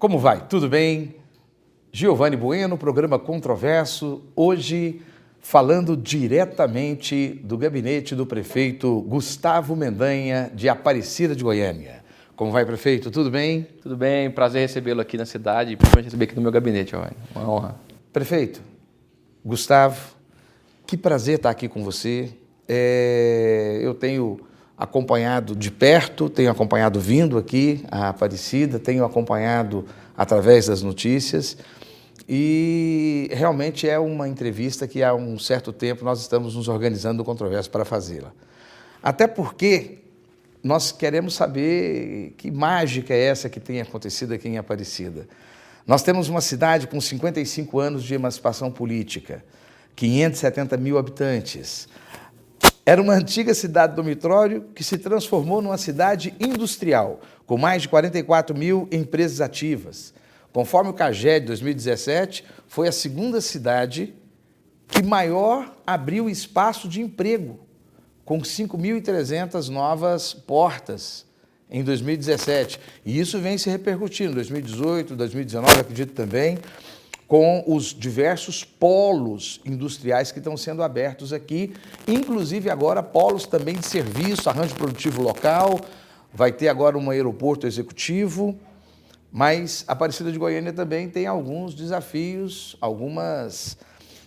como vai? Tudo bem? Giovanni Bueno, programa Controverso, hoje falando diretamente do gabinete do prefeito Gustavo Mendanha, de Aparecida de Goiânia. Como vai, prefeito? Tudo bem? Tudo bem, prazer recebê-lo aqui na cidade, principalmente receber aqui no meu gabinete, Giovanni. Uma honra. Prefeito, Gustavo, que prazer estar aqui com você. É, eu tenho acompanhado de perto, tenho acompanhado vindo aqui a Aparecida, tenho acompanhado através das notícias e realmente é uma entrevista que há um certo tempo nós estamos nos organizando no Controverso para fazê-la. Até porque nós queremos saber que mágica é essa que tem acontecido aqui em Aparecida. Nós temos uma cidade com 55 anos de emancipação política, 570 mil habitantes, era uma antiga cidade dormitório que se transformou numa cidade industrial, com mais de 44 mil empresas ativas. Conforme o CAGED de 2017, foi a segunda cidade que maior abriu espaço de emprego, com 5.300 novas portas em 2017. E isso vem se repercutindo em 2018, 2019, acredito também com os diversos polos industriais que estão sendo abertos aqui, inclusive agora polos também de serviço, arranjo produtivo local, vai ter agora um aeroporto executivo, mas a Aparecida de Goiânia também tem alguns desafios, algumas,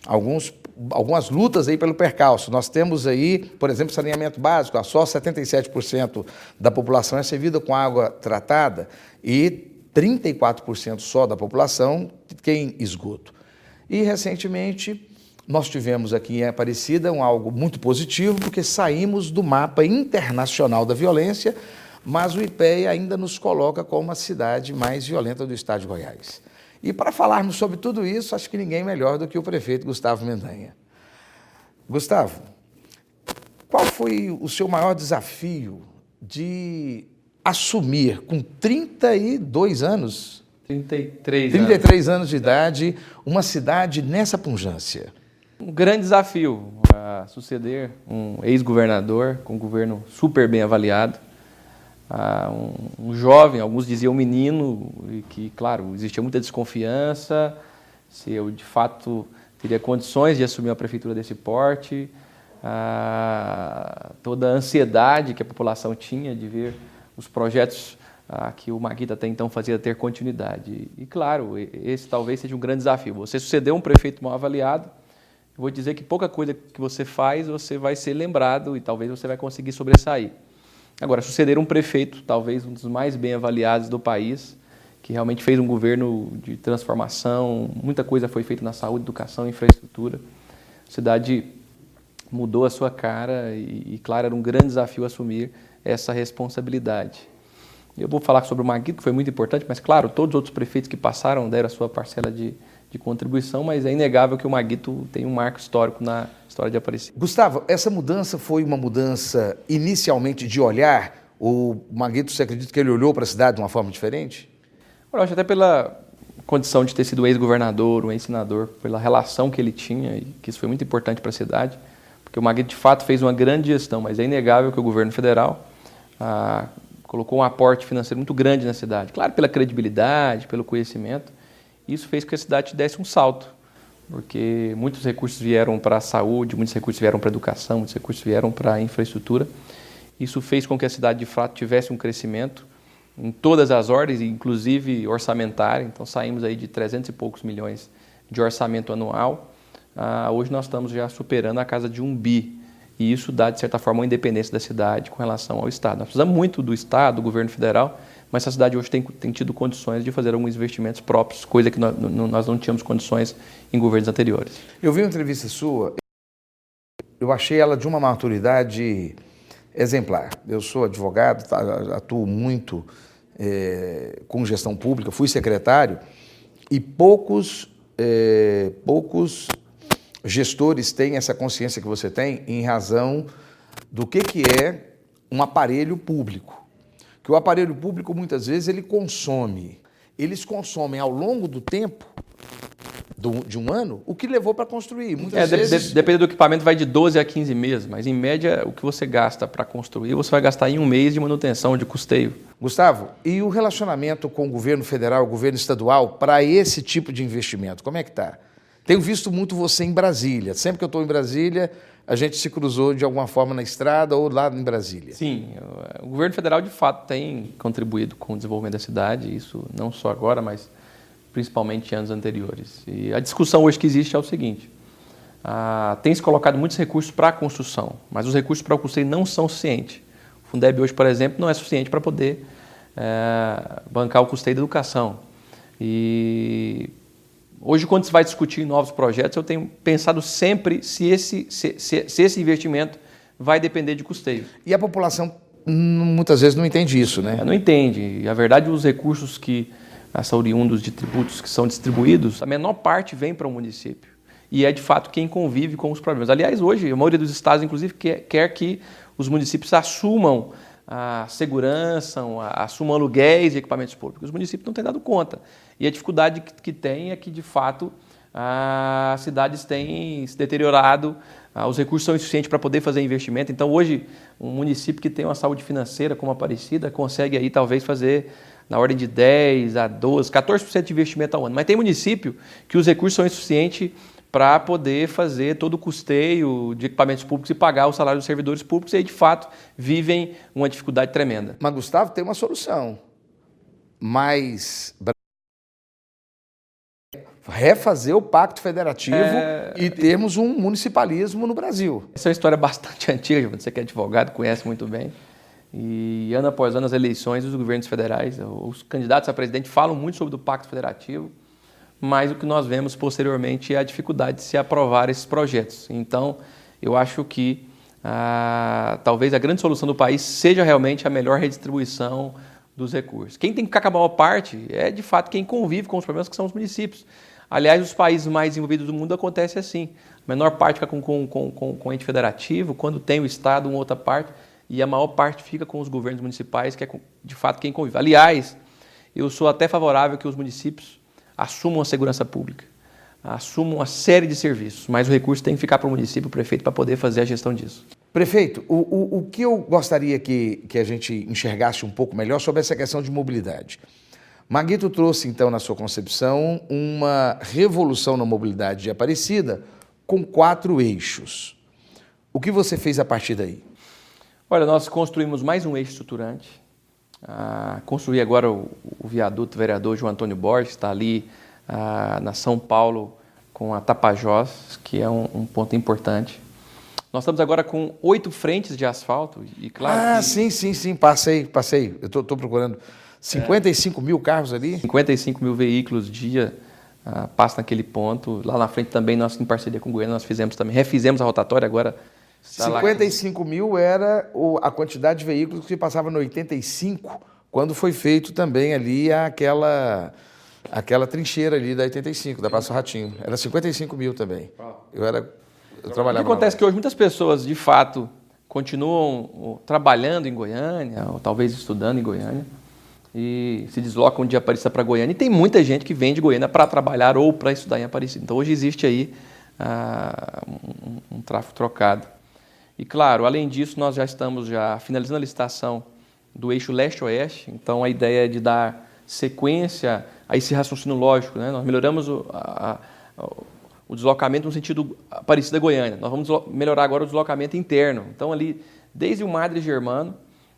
alguns, algumas lutas aí pelo percalço. Nós temos aí, por exemplo, saneamento básico, só 77% da população é servida com água tratada e 34% só da população tem esgoto. E recentemente nós tivemos aqui em Aparecida um algo muito positivo, porque saímos do mapa internacional da violência, mas o IPEA ainda nos coloca como a cidade mais violenta do estado de Goiás. E para falarmos sobre tudo isso, acho que ninguém melhor do que o prefeito Gustavo Mendanha. Gustavo, qual foi o seu maior desafio de assumir com 32 anos, 33, 33 anos. anos de idade, uma cidade nessa pungência? Um grande desafio a suceder um ex-governador com um governo super bem avaliado, um, um, jovem, alguns diziam menino, e que, claro, existia muita desconfiança se eu de fato teria condições de assumir a prefeitura desse porte, toda a ansiedade que a população tinha de ver os projetos ah, que o Maguita até então fazia ter continuidade. E, claro, esse talvez seja um grande desafio. Você sucedeu um prefeito mal avaliado, eu vou dizer que pouca coisa que você faz você vai ser lembrado e talvez você vai conseguir sobressair. Agora, suceder um prefeito, talvez um dos mais bem avaliados do país, que realmente fez um governo de transformação, muita coisa foi feita na saúde, educação, infraestrutura. A cidade mudou a sua cara e, e claro, era um grande desafio assumir essa responsabilidade. Eu vou falar sobre o Maguito, que foi muito importante, mas claro, todos os outros prefeitos que passaram deram a sua parcela de, de contribuição, mas é inegável que o Maguito tem um marco histórico na história de Aparecida. Gustavo, essa mudança foi uma mudança inicialmente de olhar? O Maguito, você acredita que ele olhou para a cidade de uma forma diferente? Eu acho até pela condição de ter sido ex-governador, um ex-senador, pela relação que ele tinha, e que isso foi muito importante para a cidade, porque o Maguito de fato fez uma grande gestão, mas é inegável que o governo federal ah, colocou um aporte financeiro muito grande na cidade. Claro, pela credibilidade, pelo conhecimento. Isso fez com que a cidade desse um salto, porque muitos recursos vieram para a saúde, muitos recursos vieram para a educação, muitos recursos vieram para a infraestrutura. Isso fez com que a cidade de fato tivesse um crescimento em todas as ordens, inclusive orçamentário. Então saímos aí de 300 e poucos milhões de orçamento anual. Ah, hoje nós estamos já superando a casa de um bi e isso dá, de certa forma, uma independência da cidade com relação ao Estado. Nós precisamos muito do Estado, do governo federal, mas a cidade hoje tem, tem tido condições de fazer alguns investimentos próprios, coisa que nós, nós não tínhamos condições em governos anteriores. Eu vi uma entrevista sua, eu achei ela de uma maturidade exemplar. Eu sou advogado, tá, atuo muito é, com gestão pública, fui secretário, e poucos, é, poucos gestores têm essa consciência que você tem em razão do que, que é um aparelho público. Que o aparelho público, muitas vezes, ele consome. Eles consomem ao longo do tempo de um ano, o que levou para construir. Muitas é, vezes... de, depende do equipamento, vai de 12 a 15 meses, mas em média o que você gasta para construir, você vai gastar em um mês de manutenção, de custeio. Gustavo, e o relacionamento com o governo federal, o governo estadual, para esse tipo de investimento, como é que está? Tenho visto muito você em Brasília. Sempre que eu estou em Brasília, a gente se cruzou de alguma forma na estrada ou lá em Brasília. Sim, o governo federal de fato tem contribuído com o desenvolvimento da cidade, isso não só agora, mas principalmente em anos anteriores. E a discussão hoje que existe é o seguinte: ah, tem se colocado muitos recursos para a construção, mas os recursos para o custeio não são suficientes. O Fundeb hoje, por exemplo, não é suficiente para poder é, bancar o custeio da educação. E hoje, quando se vai discutir novos projetos, eu tenho pensado sempre se esse, se, se, se esse investimento vai depender de custeio. E a população muitas vezes não entende isso, né? É, não entende. E a verdade, os recursos que são oriundos de tributos que são distribuídos, a menor parte vem para o município. E é de fato quem convive com os problemas. Aliás, hoje, a maioria dos estados, inclusive, quer, quer que os municípios assumam a segurança, assumam aluguéis de equipamentos públicos. Os municípios não têm dado conta. E a dificuldade que, que tem é que, de fato, as cidades têm se deteriorado, os recursos são insuficientes para poder fazer investimento. Então, hoje, um município que tem uma saúde financeira como a Aparecida consegue aí talvez fazer na ordem de 10 a 12, 14% de investimento ao ano. Mas tem município que os recursos são insuficientes para poder fazer todo o custeio de equipamentos públicos e pagar o salário dos servidores públicos e aí, de fato, vivem uma dificuldade tremenda. Mas, Gustavo, tem uma solução. Mas refazer o pacto federativo é... e termos um municipalismo no Brasil. Essa é uma história bastante antiga, você que é advogado conhece muito bem. E ano após ano, as eleições dos governos federais, os candidatos a presidente falam muito sobre o Pacto Federativo, mas o que nós vemos posteriormente é a dificuldade de se aprovar esses projetos. Então, eu acho que ah, talvez a grande solução do país seja realmente a melhor redistribuição dos recursos. Quem tem que ficar com a maior parte é, de fato, quem convive com os problemas, que são os municípios. Aliás, os países mais desenvolvidos do mundo acontece assim. A menor parte fica com, com, com, com, ente federativo, quando tem o Estado, uma outra parte e a maior parte fica com os governos municipais, que é de fato quem convive. Aliás, eu sou até favorável que os municípios assumam a segurança pública, assumam uma série de serviços, mas o recurso tem que ficar para o município, o prefeito, para poder fazer a gestão disso. Prefeito, o, o, o que eu gostaria que, que a gente enxergasse um pouco melhor sobre essa questão de mobilidade. Maguito trouxe, então, na sua concepção, uma revolução na mobilidade de Aparecida com quatro eixos. O que você fez a partir daí? Olha, nós construímos mais um eixo estruturante. Ah, construí agora o, o, viaduto vereador João Antônio Borges, está ali ah, na São Paulo com a Tapajós, que é um, um, ponto importante. Nós estamos agora com oito frentes de asfalto e claro. Ah, que... sim, sim, sim, passei, passei. Eu estou procurando 55 é. mil carros ali. 55 mil veículos dia ah, passam naquele ponto. Lá na frente também nós, em parceria com o Goiânia, nós fizemos também, refizemos a rotatória agora 55 mil era a quantidade de veículos que passava no 85, quando foi feito também ali aquela, aquela trincheira ali da 85, da Praça Ratinho. Era 55 mil também. Eu era. Eu trabalhava. O que acontece é que hoje muitas pessoas, de fato, continuam trabalhando em Goiânia, ou talvez estudando em Goiânia, e se deslocam de Aparecida para Goiânia. E tem muita gente que vem de Goiânia para trabalhar ou para estudar em Aparecida. Então hoje existe aí ah, um, um tráfego trocado. E claro, além disso, nós já estamos já finalizando a licitação do eixo leste-oeste, então a ideia é de dar sequência a esse raciocínio lógico. Né? Nós melhoramos o, a, a, o deslocamento no sentido Aparecida Goiânia. Nós vamos melhorar agora o deslocamento interno. Então, ali, desde o Madre Germano,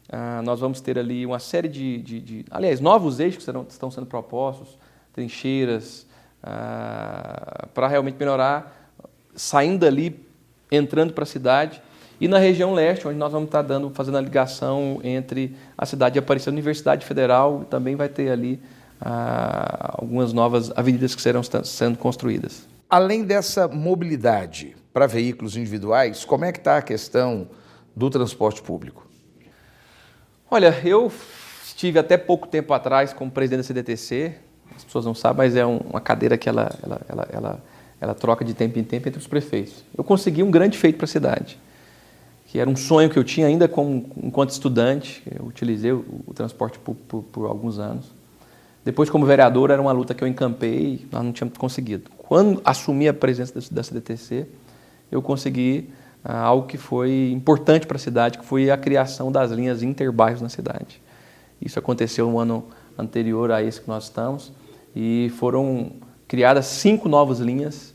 ah, nós vamos ter ali uma série de, de, de aliás, novos eixos que serão, estão sendo propostos, trincheiras, ah, para realmente melhorar, saindo dali, entrando para a cidade e na região leste, onde nós vamos estar dando, fazendo a ligação entre a cidade de Aparecida, a Universidade Federal, também vai ter ali ah, algumas novas avenidas que serão sendo construídas. Além dessa mobilidade para veículos individuais, como é que está a questão do transporte público? Olha, eu estive até pouco tempo atrás como presidente da CDTC, as pessoas não sabem, mas é uma cadeira que ela, ela, ela, ela, ela troca de tempo em tempo entre os prefeitos. Eu consegui um grande feito para a cidade que era um sonho que eu tinha ainda como, enquanto estudante. Eu utilizei o, o transporte público por, por, alguns anos. Depois, como vereador, era uma luta que eu encampei, nós não tínhamos conseguido. Quando assumi a presença da CDTC, eu consegui ah, algo que foi importante para a cidade, que foi a criação das linhas interbairros na cidade. Isso aconteceu no ano anterior a esse que nós estamos, e foram criadas cinco novas linhas,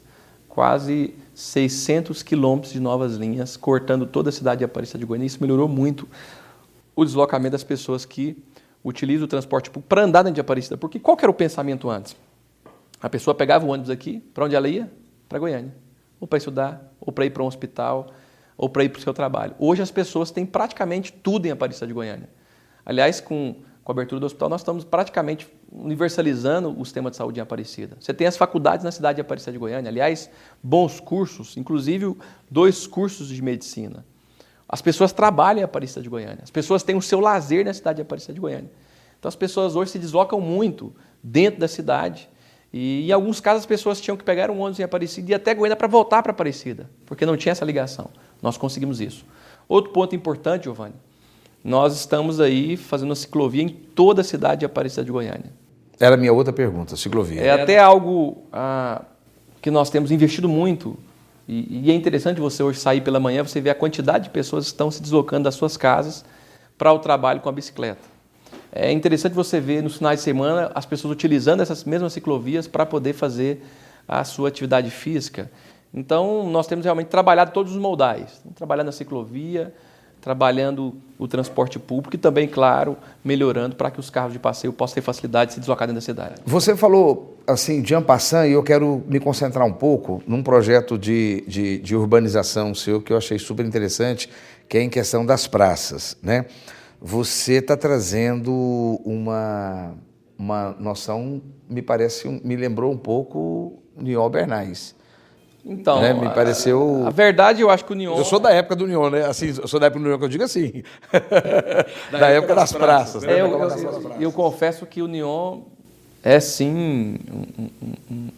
quase 600 quilômetros de novas linhas, cortando toda a cidade de Aparecida de Goiânia. Isso melhorou muito o deslocamento das pessoas que utilizam o transporte público para andar dentro de Aparecida. Porque qual era o pensamento antes? A pessoa pegava o ônibus aqui, para onde ela ia? Para Goiânia. Ou para estudar, ou para ir para um hospital, ou para ir para o seu trabalho. Hoje as pessoas têm praticamente tudo em Aparecida de Goiânia. Aliás, com com a abertura do hospital, nós estamos praticamente universalizando o sistema de saúde em Aparecida. Você tem as faculdades na cidade de Aparecida de Goiânia, aliás, bons cursos, inclusive dois cursos de medicina. As pessoas trabalham em Aparecida de Goiânia, as pessoas têm o seu lazer na cidade de Aparecida de Goiânia. Então as pessoas hoje se deslocam muito dentro da cidade. E em alguns casos as pessoas tinham que pegar um ônibus em Aparecida e até Goiânia para voltar para Aparecida, porque não tinha essa ligação. Nós conseguimos isso. Outro ponto importante, Giovanni, nós estamos aí fazendo a ciclovia em toda a cidade de Aparecida de Goiânia. Era a minha outra pergunta, ciclovia. É até algo ah, que nós temos investido muito. E, e, é interessante você hoje sair pela manhã, você ver a quantidade de pessoas que estão se deslocando das suas casas para o trabalho com a bicicleta. É interessante você ver nos finais de semana as pessoas utilizando essas mesmas ciclovias para poder fazer a sua atividade física. Então, nós temos realmente trabalhado todos os moldais. Trabalhando na ciclovia, trabalhando o transporte público e também, claro, melhorando para que os carros de passeio possam ter facilidade de se deslocar dentro da cidade. Você falou assim de Ampassan e eu quero me concentrar um pouco num projeto de, de, de, urbanização seu que eu achei super interessante, que é em questão das praças. Né? Você está trazendo uma, uma noção, me parece, me lembrou um pouco Niol Bernais. Então, né? me pareceu. A, a, verdade, eu acho que o União. Eu sou da época do União, né? Assim, eu sou da época do União que eu digo assim. da, da época, época, das, das praças. praças né? é, eu, eu, eu, eu, confesso que o União é sim um, um, um,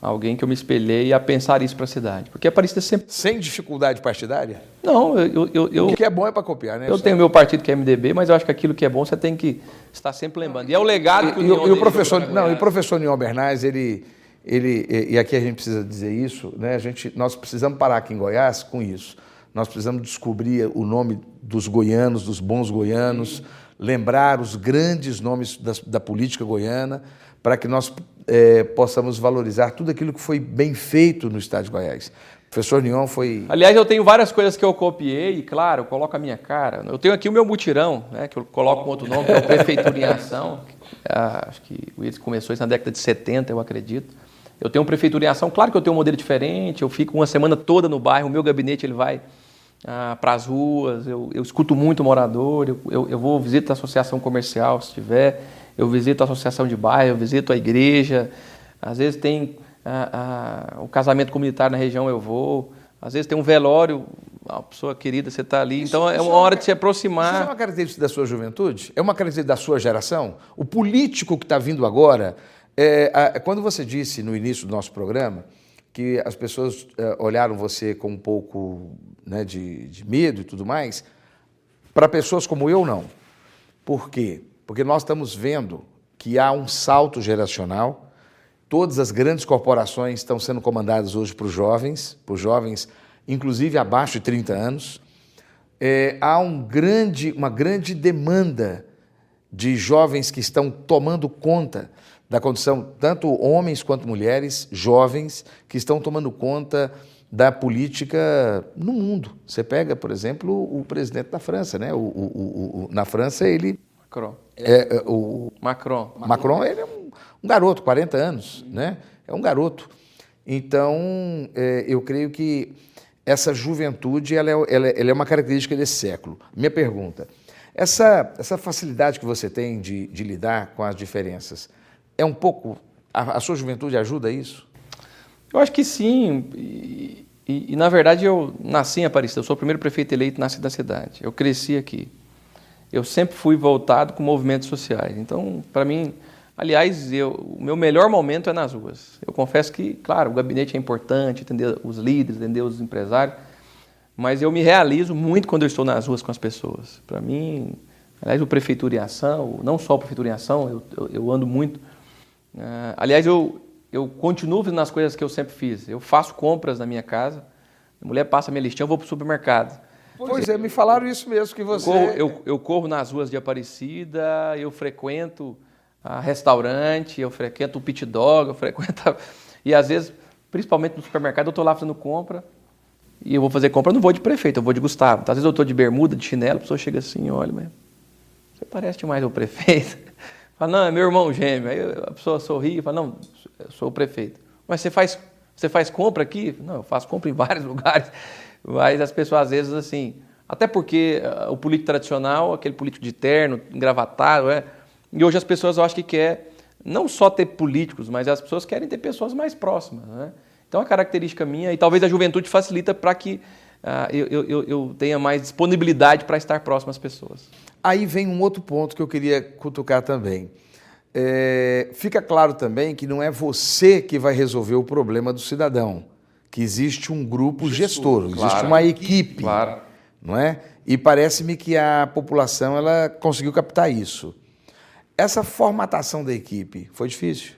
alguém que eu me espelhei a pensar isso para a cidade. Porque a Aparecida sempre. Sem dificuldade partidária? Não, eu. eu, eu o que é bom é para copiar, né? Eu tenho meu partido que é MDB, mas eu acho que aquilo que é bom você tem que estar sempre lembrando. E é o legado e, que o União. E, e o professor, não, e o professor União Bernais, ele ele, e aqui a gente precisa dizer isso, né? a gente, nós precisamos parar aqui em Goiás com isso. Nós precisamos descobrir o nome dos goianos, dos bons goianos, lembrar os grandes nomes da, da política goiana, para que nós é, possamos valorizar tudo aquilo que foi bem feito no Estado de Goiás. O professor Nion foi. Aliás, eu tenho várias coisas que eu copiei, e claro, coloco a minha cara. Eu tenho aqui o meu mutirão, né, que eu coloco com outro nome, que é o Prefeitura em Ação. Ah, acho que ele começou isso na década de 70, eu acredito. Eu tenho prefeitura em ação, claro que eu tenho um modelo diferente, eu fico uma semana toda no bairro, o meu gabinete ele vai ah, para as ruas, eu, eu, escuto muito o morador, eu, eu, eu vou visito a associação comercial se tiver, eu visito a associação de bairro, eu visito a igreja, às vezes tem ah, ah, o casamento comunitário na região, eu vou, às vezes tem um velório, uma pessoa querida, você está ali, isso, então é uma hora de se aproximar. Isso é uma característica da sua juventude? É uma característica da sua geração? O político que está vindo agora é, a, quando você disse no início do nosso programa que as pessoas é, olharam você com um pouco né, de, de medo e tudo mais, para pessoas como eu, não. Por quê? Porque nós estamos vendo que há um salto geracional. Todas as grandes corporações estão sendo comandadas hoje por jovens, por jovens, inclusive abaixo de 30 anos. É, há um grande, uma grande demanda de jovens que estão tomando conta da condição, tanto homens quanto mulheres, jovens, que estão tomando conta da política no mundo. Você pega, por exemplo, o presidente da França, né? O, o, o, na França ele Macron. É, é, o Macron. Macron ele é um, um, garoto, 40 anos, né? É um garoto. Então, é, eu creio que essa juventude ela é, ela, ela é uma característica desse século. Minha pergunta: essa, essa facilidade que você tem de, de lidar com as diferenças, é um pouco. A, a sua juventude ajuda isso? Eu acho que sim. E, e, e, na verdade eu nasci em Aparecida, eu sou o primeiro prefeito eleito nasci da cidade. Eu cresci aqui. Eu sempre fui voltado com movimentos sociais. Então, para mim, aliás, eu, o meu melhor momento é nas ruas. Eu confesso que, claro, o gabinete é importante, entender os líderes, entender os empresários, mas eu me realizo muito quando eu estou nas ruas com as pessoas. Para mim, Aliás, o Prefeitura em Ação, não só o Prefeitura em Ação, eu, eu, eu ando muito. Uh, aliás, eu, eu continuo fazendo as coisas que eu sempre fiz. Eu faço compras na minha casa, a mulher passa a minha listinha, eu vou para o supermercado. Pois é, me falaram isso mesmo, que você... Eu corro, eu, eu corro nas ruas de Aparecida, eu frequento a restaurante, eu frequento o pit dog, eu frequento... A... E às vezes, principalmente no supermercado, eu estou lá fazendo compra, e eu vou fazer compra, eu não vou de prefeito, eu vou de Gustavo. Às vezes eu estou de bermuda, de chinelo, a pessoa chega assim, olha, mas você parece demais o prefeito. Fala, não, é meu irmão gêmeo. Aí a pessoa sorri e fala, não, eu sou o prefeito. Mas você faz, você faz compra aqui? Não, eu faço compra em vários lugares. Mas as pessoas às vezes assim, até porque uh, o político tradicional, aquele político de terno, engravatado, é, e hoje as pessoas eu acho que quer não só ter políticos, mas as pessoas querem ter pessoas mais próximas. Né? Então, a característica minha, e talvez a juventude facilita para que uh, eu, eu, eu tenha mais disponibilidade para estar próximo às pessoas. Aí vem um outro ponto que eu queria cutucar também. É, fica claro também que não é você que vai resolver o problema do cidadão, que existe um grupo gestor, gestor existe uma equipe, claro. não é? E parece-me que a população ela conseguiu captar isso. Essa formatação da equipe foi difícil?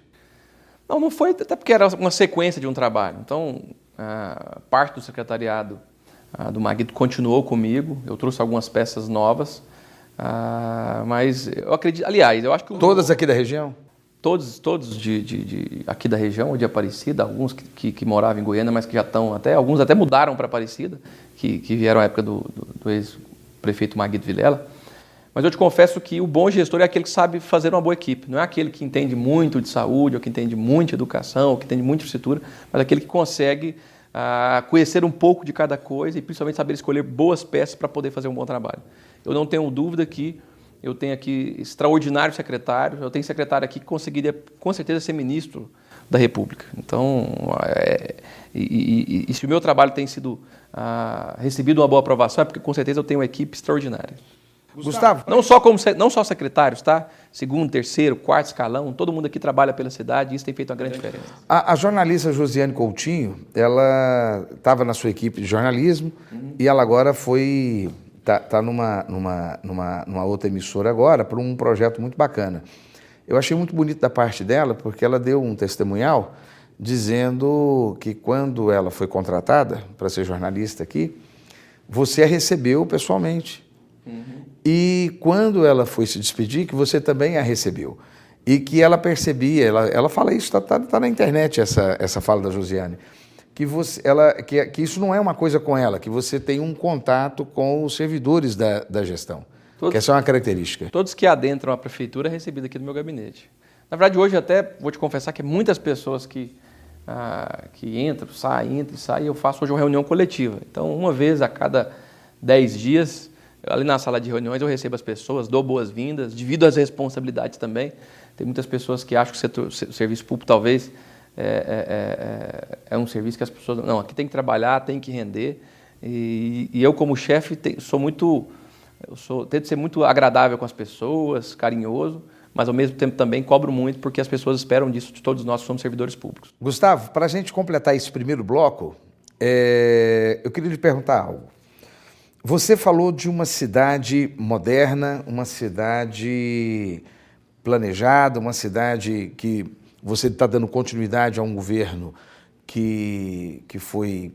Não, não foi, até porque era uma sequência de um trabalho. Então, a parte do secretariado do Maguito continuou comigo, eu trouxe algumas peças novas, mas eu acredito, aliás, eu acho que... Todas aqui da região? Todos, todos de, de, de aqui da região, de Aparecida, alguns que, que, que, moravam em Goiânia, mas que já estão até, alguns até mudaram para Aparecida, que, que vieram à época do, do, do ex-prefeito Maguito Vilela. Mas eu te confesso que o bom gestor é aquele que sabe fazer uma boa equipe. Não é aquele que entende muito de saúde, ou que entende muito de educação, ou que entende muito de infraestrutura, mas aquele que consegue ah, conhecer um pouco de cada coisa e principalmente saber escolher boas peças para poder fazer um bom trabalho. Eu não tenho dúvida que eu tenho aqui extraordinários secretários, eu tenho secretário aqui que conseguiria com certeza ser ministro da República. Então, é, e, e, e, se o meu trabalho tem sido ah, recebido uma boa aprovação, é porque com certeza eu tenho uma equipe extraordinária. Gustavo, não só como não só secretários, tá? Segundo, terceiro, quarto escalão, todo mundo aqui trabalha pela cidade e isso tem feito uma grande diferença. A, a jornalista Josiane Coutinho, ela estava na sua equipe de jornalismo uhum. e ela agora foi tá, tá numa, numa, numa, numa outra emissora agora para um projeto muito bacana. Eu achei muito bonito da parte dela porque ela deu um testemunhal dizendo que quando ela foi contratada para ser jornalista aqui, você a recebeu pessoalmente. Uhum. E quando ela foi se despedir, que você também a recebeu. E que ela percebia, ela, ela fala isso, está tá, tá na internet essa, essa fala da Josiane, que, você, ela, que, que isso não é uma coisa com ela, que você tem um contato com os servidores da, da gestão. Todos, que essa é uma característica. Todos que adentram a prefeitura é recebido aqui no meu gabinete. Na verdade, hoje até vou te confessar que muitas pessoas que, ah, que entram, saem, entram e saem, eu faço hoje uma reunião coletiva. Então, uma vez a cada dez dias, Ali na sala de reuniões eu recebo as pessoas, dou boas-vindas, divido as responsabilidades também. Tem muitas pessoas que acham que o, setor, o serviço público talvez é, é, é, é, um serviço que as pessoas. Não, aqui tem que trabalhar, tem que render. E, e eu, como chefe, sou muito. Eu sou, tento ser muito agradável com as pessoas, carinhoso, mas ao mesmo tempo também cobro muito porque as pessoas esperam disso de todos nós que somos servidores públicos. Gustavo, para a gente completar esse primeiro bloco, é, eu queria lhe perguntar algo. Você falou de uma cidade moderna, uma cidade planejada, uma cidade que você está dando continuidade a um governo que, que foi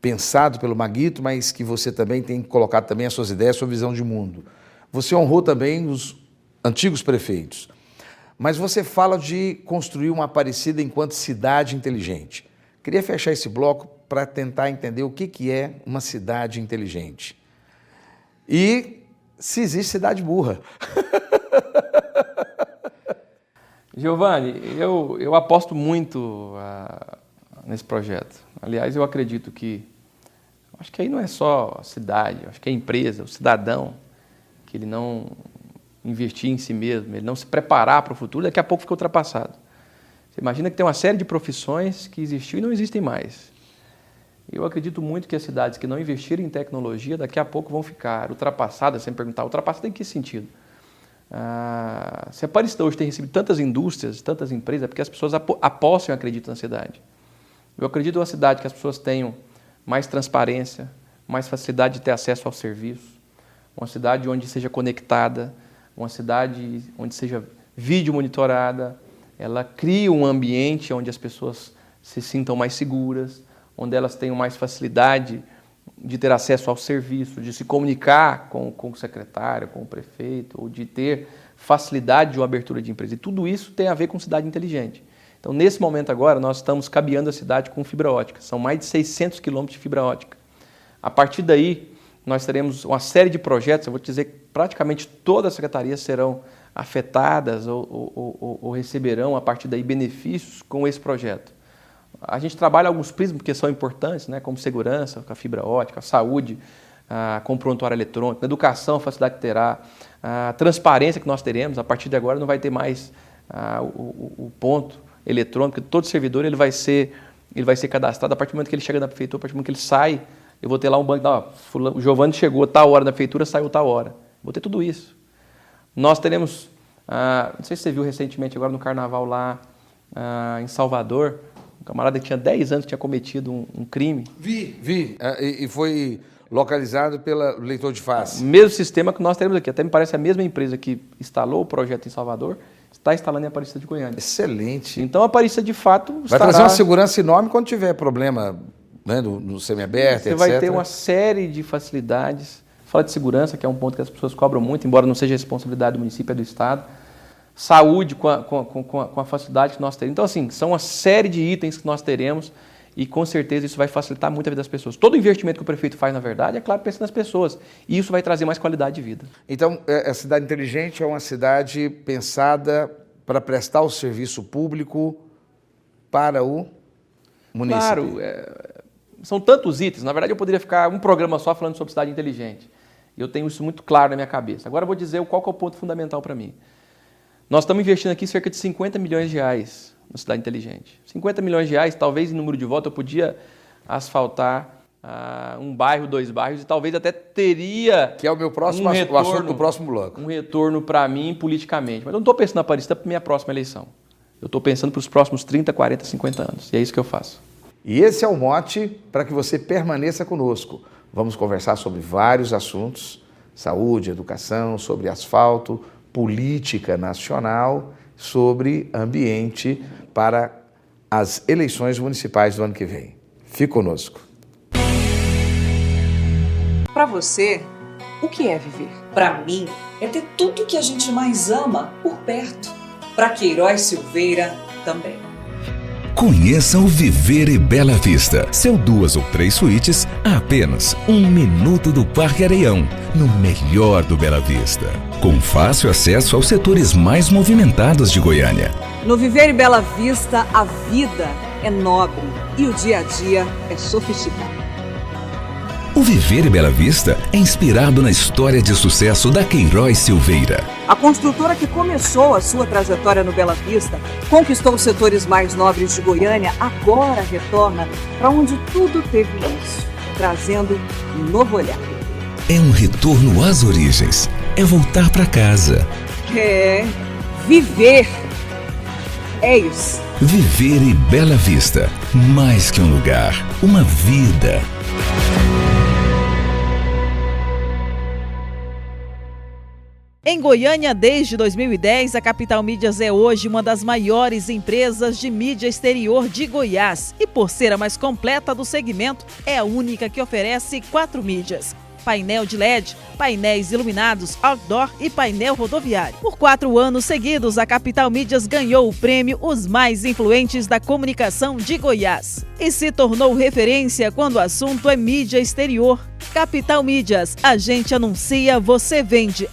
pensado pelo Maguito, mas que você também tem colocado também as suas ideias, sua visão de mundo. Você honrou também os antigos prefeitos. Mas você fala de construir uma Aparecida enquanto cidade inteligente. Queria fechar esse bloco para tentar entender o que, que é uma cidade inteligente. E se existe cidade burra. Giovanni, eu, eu aposto muito uh, nesse projeto. Aliás, eu acredito que. Acho que aí não é só a cidade, acho que é a empresa, o cidadão, que ele não investir em si mesmo, ele não se preparar para o futuro, daqui a pouco fica ultrapassado. Você imagina que tem uma série de profissões que existiu e não existem mais. Eu acredito muito que as cidades que não investirem em tecnologia daqui a pouco vão ficar ultrapassadas, sem perguntar, ultrapassadas em que sentido? Ah, se a Aparecida hoje tem recebido tantas indústrias, tantas empresas, é porque as pessoas apostam e acreditam na cidade. Eu acredito uma cidade que as pessoas tenham mais transparência, mais facilidade de ter acesso ao serviço, uma cidade onde seja conectada, uma cidade onde seja vídeo monitorada, ela cria um ambiente onde as pessoas se sintam mais seguras, onde elas tenham mais facilidade de ter acesso ao serviço, de se comunicar com, com o secretário, com o prefeito, ou de ter facilidade de uma abertura de empresa. E tudo isso tem a ver com cidade inteligente. Então, nesse momento agora, nós estamos cabeando a cidade com fibra ótica. São mais de 600 quilômetros de fibra ótica. A partir daí, nós teremos uma série de projetos, eu vou te dizer que praticamente todas as secretarias serão afetadas ou, ou, ou, ou receberão, a partir daí, benefícios com esse projeto. A gente trabalha alguns prismas que são importantes, né, como segurança, com a fibra ótica, a saúde, ah, com o prontuário eletrônico, educação, a facilidade que terá, a transparência que nós teremos. A partir de agora não vai ter mais ah, o, o, ponto eletrônico, todo servidor ele vai ser ele vai ser cadastrado a partir do momento que ele chega na prefeitura, a partir do momento que ele sai, eu vou ter lá um banco, ó, o Giovanni chegou tal hora na prefeitura, saiu tal hora. Vou ter tudo isso. Nós teremos, ah, não sei se você viu recentemente agora no carnaval lá em Salvador, um camarada que tinha 10 anos tinha cometido um, um crime. Vi, vi. É, e, foi localizado pelo leitor de face. O mesmo sistema que nós temos aqui. Até me parece a mesma empresa que instalou o projeto em Salvador está instalando em Aparecida de Goiânia. Excelente. Então, a Aparecida, de fato, Vai estará... trazer uma segurança enorme quando tiver problema né, no, no semiaberto, Você etc. vai ter uma série de facilidades. Fala de segurança, que é um ponto que as pessoas cobram muito, embora não seja responsabilidade do município, é do Estado saúde com a, com, com, com a facilidade que nós temos. Então, assim, são uma série de itens que nós teremos e com certeza isso vai facilitar muito a vida das pessoas. Todo investimento que o prefeito faz, na verdade, é claro, pensa nas pessoas. E isso vai trazer mais qualidade de vida. Então, é, a cidade inteligente é uma cidade pensada para prestar o serviço público para o município. Claro, é, são tantos itens. Na verdade, eu poderia ficar um programa só falando sobre cidade inteligente. Eu tenho isso muito claro na minha cabeça. Agora eu vou dizer qual é o ponto fundamental para mim. Nós estamos investindo aqui cerca de 50 milhões de reais na cidade inteligente. 50 milhões de reais, talvez em número de votos, eu podia asfaltar uh, um bairro, dois bairros, e talvez até teria. Que é o meu próximo um retorno, o assunto do próximo bloco. Um retorno para mim politicamente. Mas eu não estou pensando na Aparecida para minha próxima eleição. Eu estou pensando para os próximos 30, 40, 50 anos. E é isso que eu faço. E esse é o mote para que você permaneça conosco. Vamos conversar sobre vários assuntos: saúde, educação, sobre asfalto, política nacional sobre ambiente para as eleições municipais do ano que vem. Fique conosco. Para você, o que é viver? Para mim, é ter tudo que a gente mais ama por perto. Para Queiroz Silveira, também. Conheça o Viver e Bela Vista. Seu duas ou três suítes a apenas um minuto do Parque Areião, no melhor do Bela Vista. Com fácil acesso aos setores mais movimentados de Goiânia. No Viver e Bela Vista, a vida é nobre e o dia a dia é sofisticado. O Viver Bela Vista é inspirado na história de sucesso da Queiroz Silveira. A construtora que começou a sua trajetória no Bela Vista, conquistou os setores mais nobres de Goiânia, agora retorna para onde tudo teve início, trazendo um novo olhar. É um retorno às origens, é voltar para casa. É viver. É isso. Viver e Bela Vista, mais que um lugar, uma vida. Em Goiânia, desde 2010, a Capital Mídias é hoje uma das maiores empresas de mídia exterior de Goiás e, por ser a mais completa do segmento, é a única que oferece quatro mídias. Painel de LED, painéis iluminados, outdoor e painel rodoviário. Por quatro anos seguidos, a Capital Mídias ganhou o prêmio Os Mais Influentes da Comunicação de Goiás e se tornou referência quando o assunto é mídia exterior. Capital Mídias, a gente anuncia, você vende.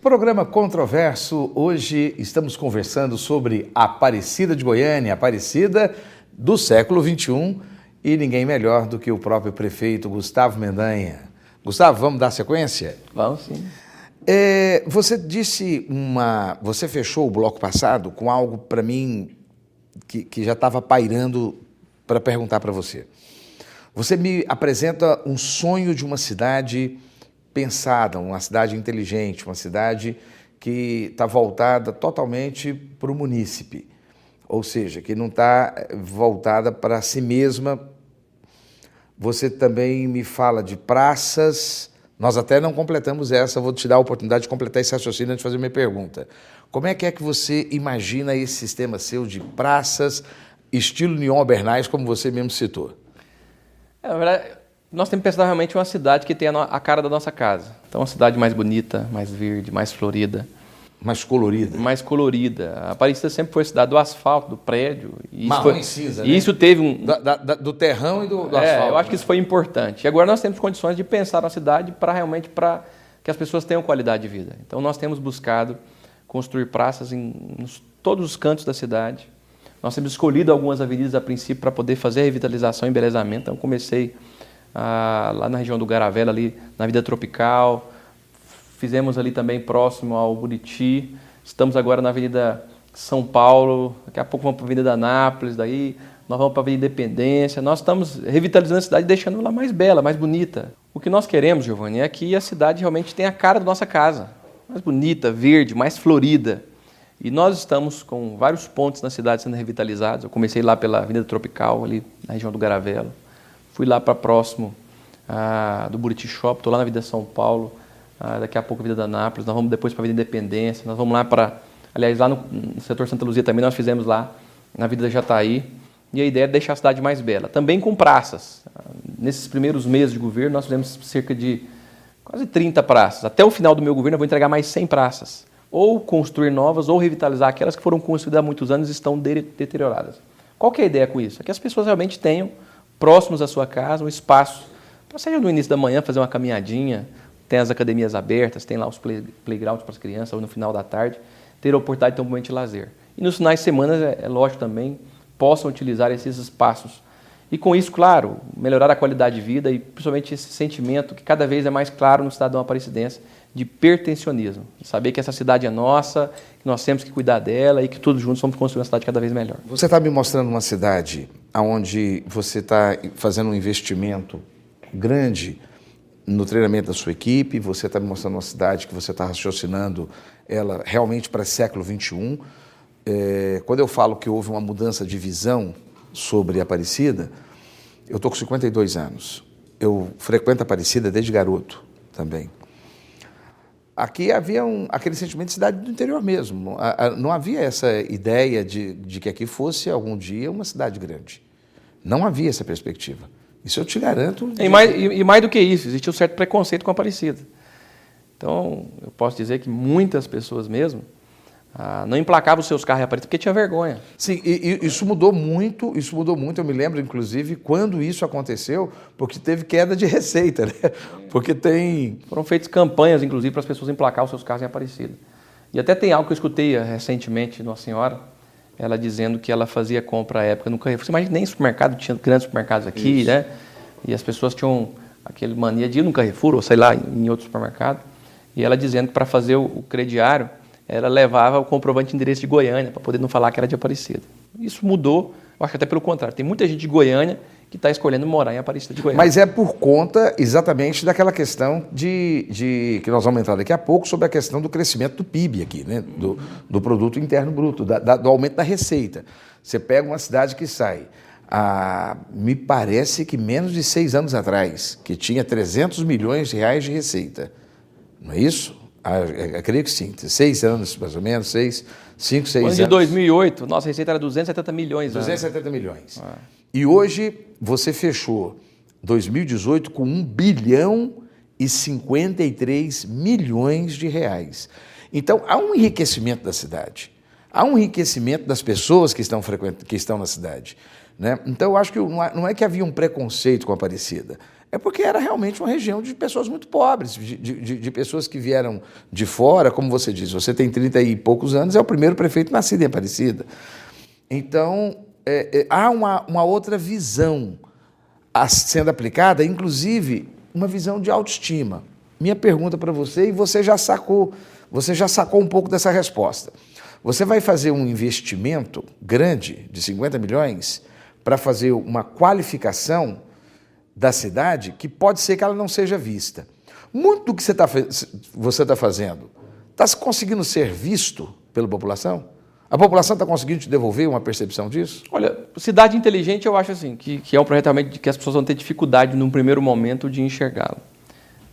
Programa controverso. Hoje estamos conversando sobre Aparecida de Goiânia, Aparecida do século XXI e ninguém melhor do que o próprio prefeito Gustavo Mendanha. Gustavo, vamos dar sequência? Vamos sim. É, você disse uma. Você fechou o bloco passado com algo para mim que, que já estava pairando para perguntar para você. Você me apresenta um sonho de uma cidade pensada, uma cidade inteligente, uma cidade que está voltada totalmente para o munícipe, ou seja, que não está voltada para si mesma, Você também me fala de praças. Nós até não completamos essa, vou te dar a oportunidade de completar esse raciocínio antes de fazer minha pergunta. Como é que é que você imagina esse sistema seu de praças, estilo Neon Bernais, como você mesmo citou? É, na verdade, nós temos que pensar realmente em uma cidade que tenha a cara da nossa casa. Então, uma cidade mais bonita, mais verde, mais florida. Mais colorida. Mais colorida. A Aparecida sempre foi a cidade do asfalto, do prédio. E Marrom foi, cinza, né? Isso teve um... Da, da, do terrão e do, do é, asfalto. Eu acho né? que isso foi importante. E agora nós temos condições de pensar na cidade para realmente para que as pessoas tenham qualidade de vida. Então, nós temos buscado construir praças em nos, todos os cantos da cidade. Nós temos escolhido algumas avenidas a princípio para poder fazer a revitalização e embelezamento. Então, comecei ah, lá na região do Garavela, ali na Vida Tropical. Fizemos ali também próximo ao Buriti. Estamos agora na Avenida São Paulo. Daqui a pouco vamos para a Avenida Nápoles. Daí nós vamos para a Avenida Independência. Nós estamos revitalizando a cidade, deixando ela mais bela, mais bonita. O que nós queremos, Giovanni, é que a cidade realmente tenha a cara da nossa casa mais bonita, verde, mais florida. E nós estamos com vários pontos na cidade sendo revitalizados. Eu comecei lá pela Avenida Tropical, ali na região do Garavelo. Fui lá para próximo ah, do Buriti Shop, estou lá na Vida São Paulo. Ah, daqui a pouco Vida da Nápoles. Nós vamos depois para a Vida Independência. Nós vamos lá para. Aliás, lá no, no, setor Santa Luzia também nós fizemos lá, na Vida da Jataí. E a ideia é deixar a cidade mais bela. Também com praças. Nesses primeiros meses de governo, nós fizemos cerca de quase 30 praças. Até o final do meu governo eu vou entregar mais 100 praças. Ou construir novas, ou revitalizar aquelas que foram construídas há muitos anos e estão deterioradas. Qual que é a ideia com isso? É que as pessoas realmente tenham, próximos à sua casa, um espaço, para seja no início da manhã fazer uma caminhadinha, tem as academias abertas, tem lá os play, playgrounds para as crianças, ou no final da tarde, ter a oportunidade de ter um momento de lazer. E nos finais de semana, é, é lógico também, possam utilizar esses espaços e com isso, claro, melhorar a qualidade de vida e principalmente esse sentimento que cada vez é mais claro no cidadão aparecidense de pertencionismo. De saber que essa cidade é nossa, que nós temos que cuidar dela e que todos juntos vamos construir uma cidade cada vez melhor. Você está me mostrando uma cidade onde você está fazendo um investimento grande no treinamento da sua equipe, você está me mostrando uma cidade que você está raciocinando ela realmente para século XXI. É, quando eu falo que houve uma mudança de visão sobre Aparecida, eu estou com 52 anos. Eu frequento Aparecida desde garoto também. Aqui havia um, aquele sentimento de cidade do interior mesmo. Não havia essa ideia de, de que aqui fosse algum dia uma cidade grande. Não havia essa perspectiva. Isso eu te garanto. E mais, e, e mais do que isso, existia um certo preconceito com Aparecida. Então, eu posso dizer que muitas pessoas mesmo ah, não emplacava os seus carros em porque tinha vergonha. Sim, e, e, isso mudou muito, isso mudou muito. Eu me lembro, inclusive, quando isso aconteceu, porque teve queda de receita, né? Porque tem. Foram feitas campanhas, inclusive, para as pessoas emplacar os seus carros em Aparecida. E até tem algo que eu escutei recentemente de uma senhora, ela dizendo que ela fazia compra à época no Carrefour. Você imagina, nem supermercado, tinha grandes supermercados aqui, isso. né? E as pessoas tinham aquele mania de ir no Carrefour, ou sei lá, em outro supermercado. E ela dizendo que para fazer o crediário, ela levava o comprovante de endereço de Goiânia, para poder não falar que era de Aparecida. Isso mudou, eu acho até pelo contrário. Tem muita gente de Goiânia que está escolhendo morar em Aparecida de Goiânia. Mas é por conta exatamente daquela questão de, de que nós vamos entrar daqui a pouco sobre a questão do crescimento do PIB aqui, né? do, do produto interno bruto, da, da, do aumento da receita. Você pega uma cidade que sai, me parece que menos de seis anos atrás, que tinha 300 milhões de reais de receita, não é isso? Ah, eu creio que sim, seis anos mais ou menos, seis, cinco, seis anos. de 2008, nossa receita era 270 milhões. 270 né? milhões. Ah. E hoje você fechou 2018 com 1 bilhão e 53 milhões de reais. Então, há um enriquecimento da cidade. Há um enriquecimento das pessoas que estão, frequent... que estão na cidade. Né? Então, eu acho que não é que havia um preconceito com a Aparecida. É porque era realmente uma região de pessoas muito pobres, de, de, de, pessoas que vieram de fora, como você diz, você tem 30 e poucos anos, é o primeiro prefeito nascido em Aparecida. Então, é, é, há uma, uma outra visão sendo aplicada, inclusive uma visão de autoestima. Minha pergunta para você, e você já sacou, você já sacou um pouco dessa resposta. Você vai fazer um investimento grande de 50 milhões para fazer uma qualificação da cidade que pode ser que ela não seja vista. Muito do que você está você tá fazendo está conseguindo ser visto pela população? A população está conseguindo te devolver uma percepção disso? Olha, cidade inteligente, eu acho assim, que, que é um projeto realmente que as pessoas vão ter dificuldade num primeiro momento de enxergá-lo.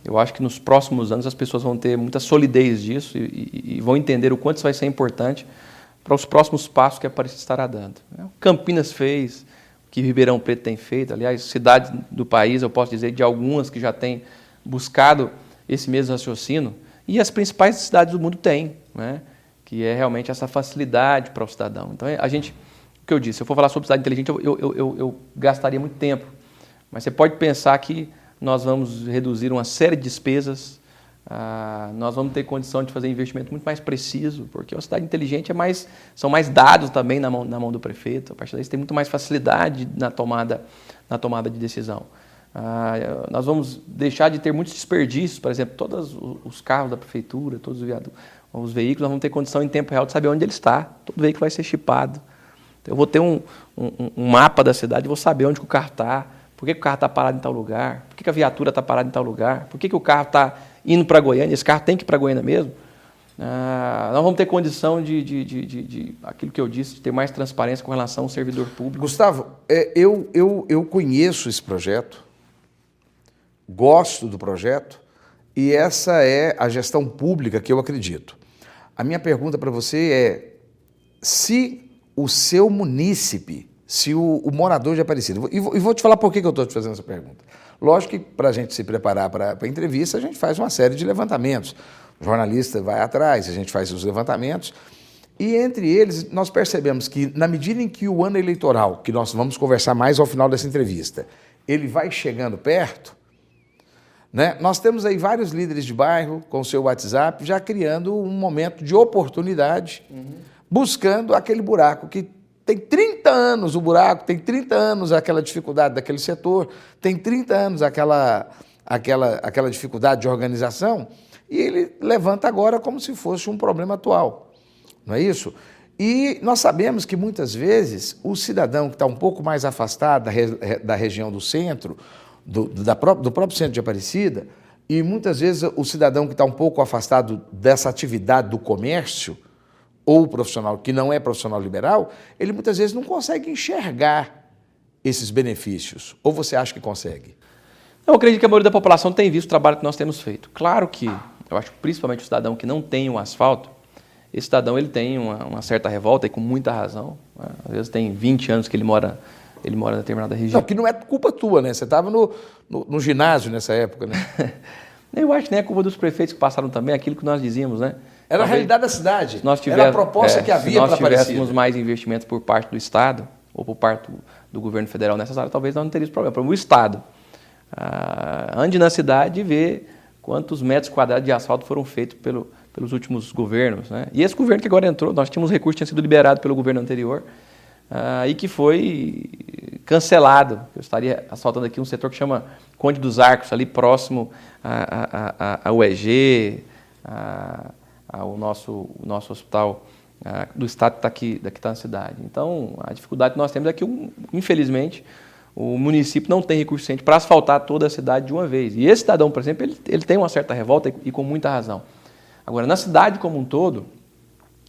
Eu acho que nos próximos anos as pessoas vão ter muita solidez disso e, e, e vão entender o quanto isso vai ser importante para os próximos passos que a Aparecida estará dando. É Campinas fez, que Ribeirão Preto tem feito, aliás, cidades do país, eu posso dizer de algumas que já têm buscado esse mesmo raciocínio, e as principais cidades do mundo têm, né? que é realmente essa facilidade para o cidadão. Então, a gente, o que eu disse, se eu for falar sobre cidade inteligente, eu, eu, eu, eu gastaria muito tempo, mas você pode pensar que nós vamos reduzir uma série de despesas, ah, nós vamos ter condição de fazer investimento muito mais preciso, porque uma cidade inteligente é mais, são mais dados também na mão, na mão do prefeito, a partir daí você tem muito mais facilidade na tomada, na tomada de decisão. Ah, nós vamos deixar de ter muitos desperdícios, por exemplo, todos os carros da prefeitura, todos os, os veículos, nós vamos ter condição em tempo real de saber onde ele está. Todo veículo vai ser chipado. Então, eu vou ter um, um, um mapa da cidade, vou saber onde o carro está, por que, que o carro está parado em tal lugar? Por que, que a viatura está parada em tal lugar? Por que, que o carro está indo para Goiânia? Esse carro tem que ir para Goiânia mesmo? Ah, nós vamos ter condição de, de, de, de, aquilo que eu disse, de ter mais transparência com relação ao servidor público. Gustavo, é, eu, eu, eu conheço esse projeto, gosto do projeto, e essa é a gestão pública que eu acredito. A minha pergunta para você é: se o seu munícipe se o, o morador de Aparecida. E vou, e vou te falar por que, que eu estou te fazendo essa pergunta. Lógico que para a gente se preparar para a entrevista, a gente faz uma série de levantamentos. O jornalista vai atrás, a gente faz os levantamentos. E entre eles, nós percebemos que, na medida em que o ano eleitoral, que nós vamos conversar mais ao final dessa entrevista, ele vai chegando perto, né? nós temos aí vários líderes de bairro com o seu WhatsApp já criando um momento de oportunidade, uhum. buscando aquele buraco que tem 30 anos o buraco, tem 30 anos aquela dificuldade daquele setor, tem 30 anos aquela, aquela, aquela dificuldade de organização, e ele levanta agora como se fosse um problema atual. Não é isso? E nós sabemos que muitas vezes o cidadão que está um pouco mais afastado da, re, da região do centro, do, da, do próprio centro de Aparecida, e muitas vezes o cidadão que está um pouco afastado dessa atividade do comércio, ou o profissional que não é profissional liberal, ele muitas vezes não consegue enxergar esses benefícios. Ou você acha que consegue? Eu acredito que a maioria da população tem visto o trabalho que nós temos feito. Claro que, eu acho que principalmente o cidadão que não tem o asfalto, esse cidadão ele tem uma, uma certa revolta e com muita razão. Né? Às vezes tem 20 anos que ele mora ele mora em determinada região. Não, que não é culpa tua, né? Você estava no, no, no, ginásio nessa época, né? eu acho que nem é culpa dos prefeitos que passaram também, aquilo que nós dizíamos, né? Era a realidade da cidade. Nós Era a proposta é, que havia para Se nós tivéssemos mais investimentos por parte do Estado ou por parte do, governo federal nessas áreas, talvez nós não teríamos problema. Para o Estado, ah, ande na cidade e vê quantos metros quadrados de asfalto foram feitos pelo, pelos últimos governos. Né? E esse governo que agora entrou, nós tínhamos recursos que tinham sido liberados pelo governo anterior ah, e que foi cancelado. Eu estaria asfaltando aqui um setor que chama Conde dos Arcos, ali próximo ao EG, a, o nosso, o nosso hospital do estado está aqui, daqui está na cidade. Então, a dificuldade que nós temos é que, infelizmente, o município não tem recurso suficiente para asfaltar toda a cidade de uma vez. E esse cidadão, por exemplo, ele, ele tem uma certa revolta e, e, com muita razão. Agora, na cidade como um todo,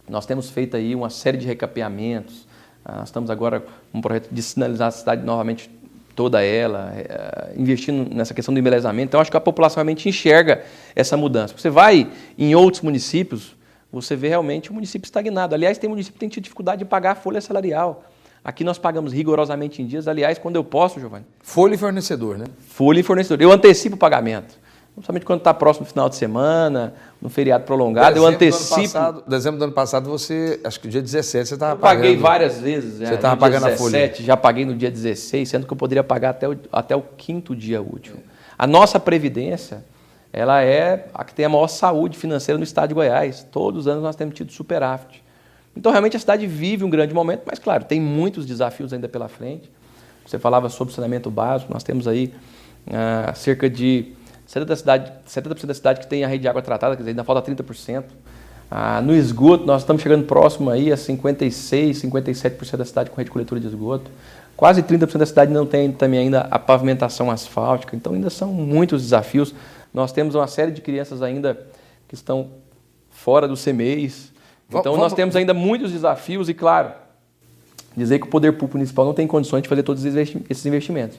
nós temos feito aí uma série de recapeamentos. Ah, nós estamos agora com um projeto de sinalizar a cidade novamente toda ela, é, investindo nessa questão do embelezamento. Então, acho que a população realmente enxerga essa mudança. Você vai em outros municípios, você vê realmente o município estagnado. Aliás, tem município que tem tido dificuldade de pagar a folha salarial. Aqui nós pagamos rigorosamente em dias. Aliás, quando eu posso, Giovanni. Folha e fornecedor, né? Folha e fornecedor. Eu antecipo o pagamento. Principalmente quando está próximo do final de semana, no feriado prolongado, dezembro eu antecipo. Do passado, dezembro do ano passado, você, acho que dia 17 você estava pagando. Paguei várias vezes. Você estava é, pagando 17, a folha. Já paguei no dia 16, sendo que eu poderia pagar até o, até o quinto dia útil. A nossa Previdência, ela é a que tem a maior saúde financeira no estado de Goiás. Todos os anos nós temos tido superávit. Então, realmente, a cidade vive um grande momento, mas, claro, tem muitos desafios ainda pela frente. Você falava sobre saneamento básico, nós temos aí ah, cerca de 70% da, cidade, 70 da cidade que tem a rede de água tratada, quer dizer, ainda falta 30%. Ah, no esgoto, nós estamos chegando próximo aí a 56%, 57% da cidade com rede de coletura de esgoto. Quase 30% da cidade não tem também ainda a pavimentação asfáltica. Então, ainda são muitos desafios. Nós temos uma série de crianças ainda que estão fora do CMEIs. Então, nós temos ainda muitos desafios e, claro, dizer que o poder público municipal não tem condições de fazer todos esses investimentos.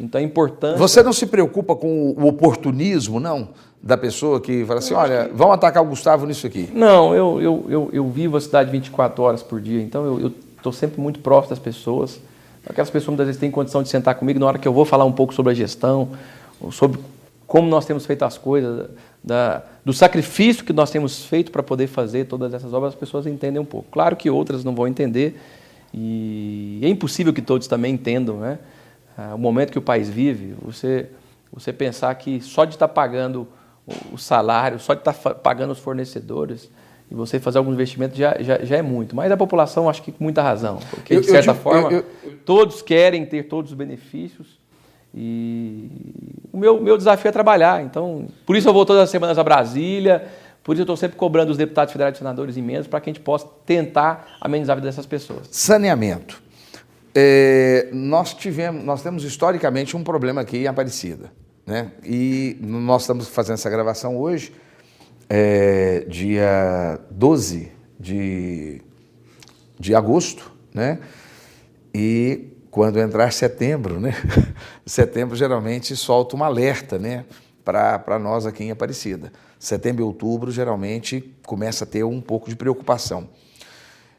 Então é importante. Você não se preocupa com o oportunismo, não? Da pessoa que fala assim: olha, que... vamos atacar o Gustavo nisso aqui. Não, eu, eu, eu, eu vivo a cidade 24 horas por dia, então eu estou sempre muito próximo das pessoas. Aquelas pessoas muitas vezes têm condição de sentar comigo na hora que eu vou falar um pouco sobre a gestão, sobre como nós temos feito as coisas, da, do sacrifício que nós temos feito para poder fazer todas essas obras, as pessoas entendem um pouco. Claro que outras não vão entender, e é impossível que todos também entendam né? Ah, o momento que o país vive. Você, você pensar que só de estar tá pagando o salário, só de estar tá pagando os fornecedores, e você fazer algum investimento já, já, já, é muito. Mas a população, acho que com muita razão, porque, eu, de certa eu, forma, eu, todos querem ter todos os benefícios, e o meu, meu desafio é trabalhar. Então, por isso eu vou todas as semanas a Brasília, por isso eu estou sempre cobrando os deputados federais e senadores emendas para que a gente possa tentar amenizar a vida dessas pessoas. Saneamento. É, nós, tivemos, nós temos historicamente um problema aqui em Aparecida. Né? E nós estamos fazendo essa gravação hoje, é, dia 12 de, de agosto, né? E quando entrar setembro, né? setembro geralmente solta um alerta, né? Para nós aqui em Aparecida. Setembro e outubro geralmente começa a ter um pouco de preocupação.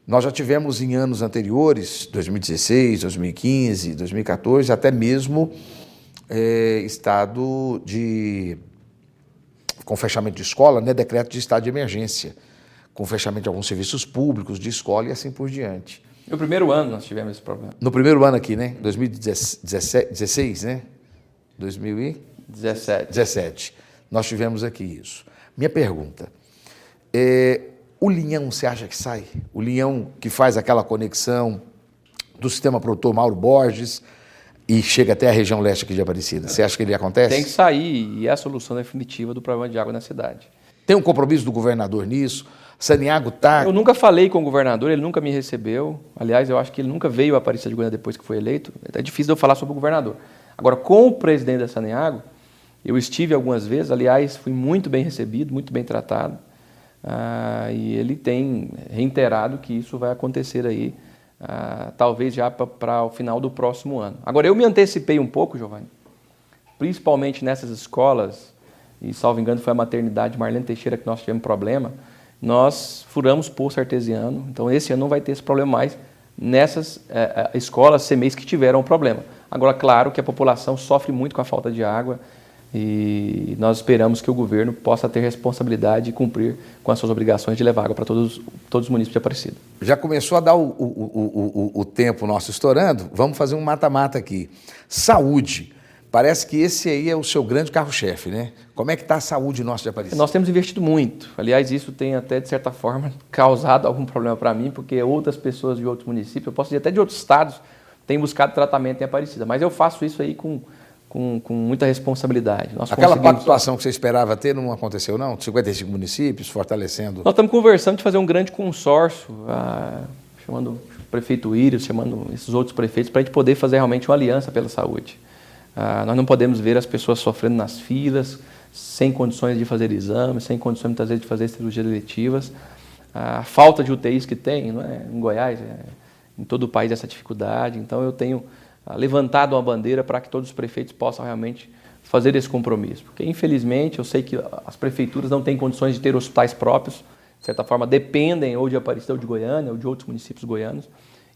Nós já tivemos em anos anteriores, 2016, 2015, 2014, até mesmo é, estado de. com fechamento de escola, né? decreto de estado de emergência, com fechamento de alguns serviços públicos, de escola e assim por diante. No primeiro ano nós tivemos esse problema. No primeiro ano aqui, né? 2016, né? 2017. 17. Nós tivemos aqui isso. Minha pergunta. É, o linhão, você acha que sai? O linhão que faz aquela conexão do sistema produtor Mauro Borges e chega até a região leste aqui de Aparecida. Você acha que ele acontece? Tem que sair e é a solução definitiva do problema de água na cidade. Tem um compromisso do governador nisso? Saniago está. Eu nunca falei com o governador, ele nunca me recebeu. Aliás, eu acho que ele nunca veio a Aparecida de Goiânia depois que foi eleito. É difícil eu falar sobre o governador. Agora, com o presidente da Saniago, eu estive algumas vezes, aliás, fui muito bem recebido, muito bem tratado. Ah, e ele tem reiterado que isso vai acontecer aí, ah, talvez já para o final do próximo ano. Agora, eu me antecipei um pouco, Giovanni, principalmente nessas escolas, e salvo engano foi a maternidade Marlene Teixeira que nós tivemos problema, nós furamos poço artesiano, então esse ano não vai ter esse problema mais nessas é, escolas CMEs que tiveram problema. Agora, claro que a população sofre muito com a falta de água e nós esperamos que o governo possa ter responsabilidade e cumprir com as suas obrigações de levar água para todos, todos os municípios de Aparecida. Já começou a dar o, o, o, o tempo nosso estourando, vamos fazer um mata-mata aqui. Saúde. Parece que esse aí é o seu grande carro-chefe, né? Como é que está a saúde nossa de Aparecida? Nós temos investido muito. Aliás, isso tem até, de certa forma, causado algum problema para mim, porque outras pessoas de outros municípios, eu posso dizer até de outros estados, têm buscado tratamento em Aparecida. Mas eu faço isso aí com, com, com muita responsabilidade. Nós Aquela participação que você esperava ter não aconteceu, não? 55 municípios, fortalecendo... Nós estamos conversando de fazer um grande consórcio, ah, chamando o prefeito Íris, chamando esses outros prefeitos, para a gente poder fazer realmente uma aliança pela saúde. Ah, nós não podemos ver as pessoas sofrendo nas filas, sem condições de fazer exames, sem condições muitas vezes de fazer cirurgias eletivas. A falta de UTIs que tem, não é? em Goiás, é, em todo o país essa dificuldade. Então eu tenho ah, levantado uma bandeira para que todos os prefeitos possam realmente fazer esse compromisso. Porque infelizmente eu sei que as prefeituras não têm condições de ter hospitais próprios, de certa forma dependem ou de Aparecida ou de Goiânia ou de outros municípios goianos.